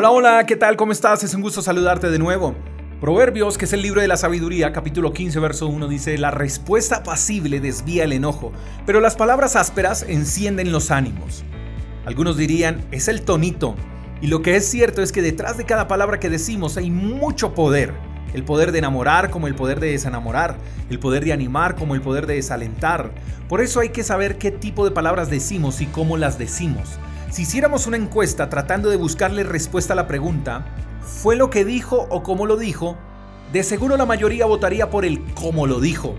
Hola, hola, ¿qué tal? ¿Cómo estás? Es un gusto saludarte de nuevo. Proverbios, que es el libro de la sabiduría, capítulo 15, verso 1, dice, La respuesta apacible desvía el enojo, pero las palabras ásperas encienden los ánimos. Algunos dirían, es el tonito. Y lo que es cierto es que detrás de cada palabra que decimos hay mucho poder. El poder de enamorar como el poder de desenamorar, el poder de animar como el poder de desalentar. Por eso hay que saber qué tipo de palabras decimos y cómo las decimos. Si hiciéramos una encuesta tratando de buscarle respuesta a la pregunta, ¿fue lo que dijo o cómo lo dijo? De seguro la mayoría votaría por el cómo lo dijo.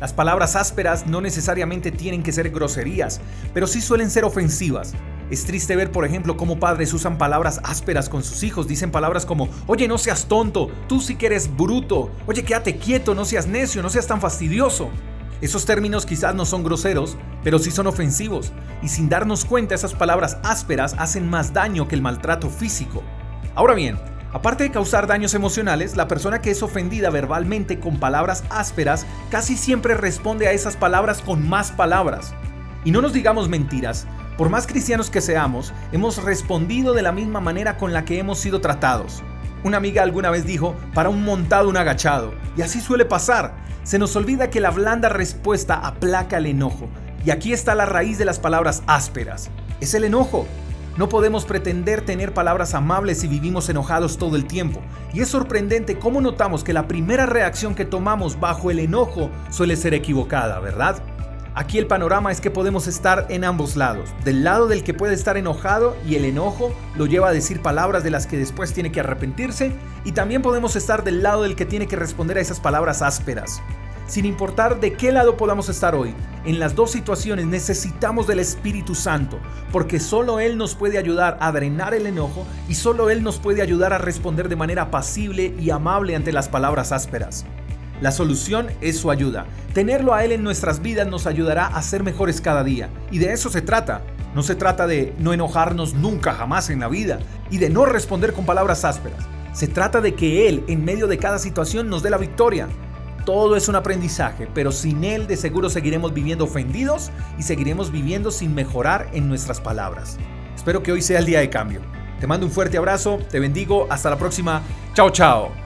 Las palabras ásperas no necesariamente tienen que ser groserías, pero sí suelen ser ofensivas. Es triste ver, por ejemplo, cómo padres usan palabras ásperas con sus hijos. Dicen palabras como, oye, no seas tonto, tú sí que eres bruto, oye, quédate quieto, no seas necio, no seas tan fastidioso. Esos términos quizás no son groseros, pero sí son ofensivos, y sin darnos cuenta esas palabras ásperas hacen más daño que el maltrato físico. Ahora bien, aparte de causar daños emocionales, la persona que es ofendida verbalmente con palabras ásperas casi siempre responde a esas palabras con más palabras. Y no nos digamos mentiras, por más cristianos que seamos, hemos respondido de la misma manera con la que hemos sido tratados. Una amiga alguna vez dijo, para un montado un agachado, y así suele pasar. Se nos olvida que la blanda respuesta aplaca el enojo, y aquí está la raíz de las palabras ásperas. Es el enojo. No podemos pretender tener palabras amables si vivimos enojados todo el tiempo. Y es sorprendente cómo notamos que la primera reacción que tomamos bajo el enojo suele ser equivocada, ¿verdad? Aquí el panorama es que podemos estar en ambos lados. Del lado del que puede estar enojado y el enojo lo lleva a decir palabras de las que después tiene que arrepentirse. Y también podemos estar del lado del que tiene que responder a esas palabras ásperas. Sin importar de qué lado podamos estar hoy, en las dos situaciones necesitamos del Espíritu Santo, porque solo Él nos puede ayudar a drenar el enojo y solo Él nos puede ayudar a responder de manera pasible y amable ante las palabras ásperas. La solución es su ayuda. Tenerlo a Él en nuestras vidas nos ayudará a ser mejores cada día. Y de eso se trata. No se trata de no enojarnos nunca jamás en la vida y de no responder con palabras ásperas. Se trata de que Él en medio de cada situación nos dé la victoria. Todo es un aprendizaje, pero sin Él de seguro seguiremos viviendo ofendidos y seguiremos viviendo sin mejorar en nuestras palabras. Espero que hoy sea el día de cambio. Te mando un fuerte abrazo, te bendigo, hasta la próxima. Chao, chao.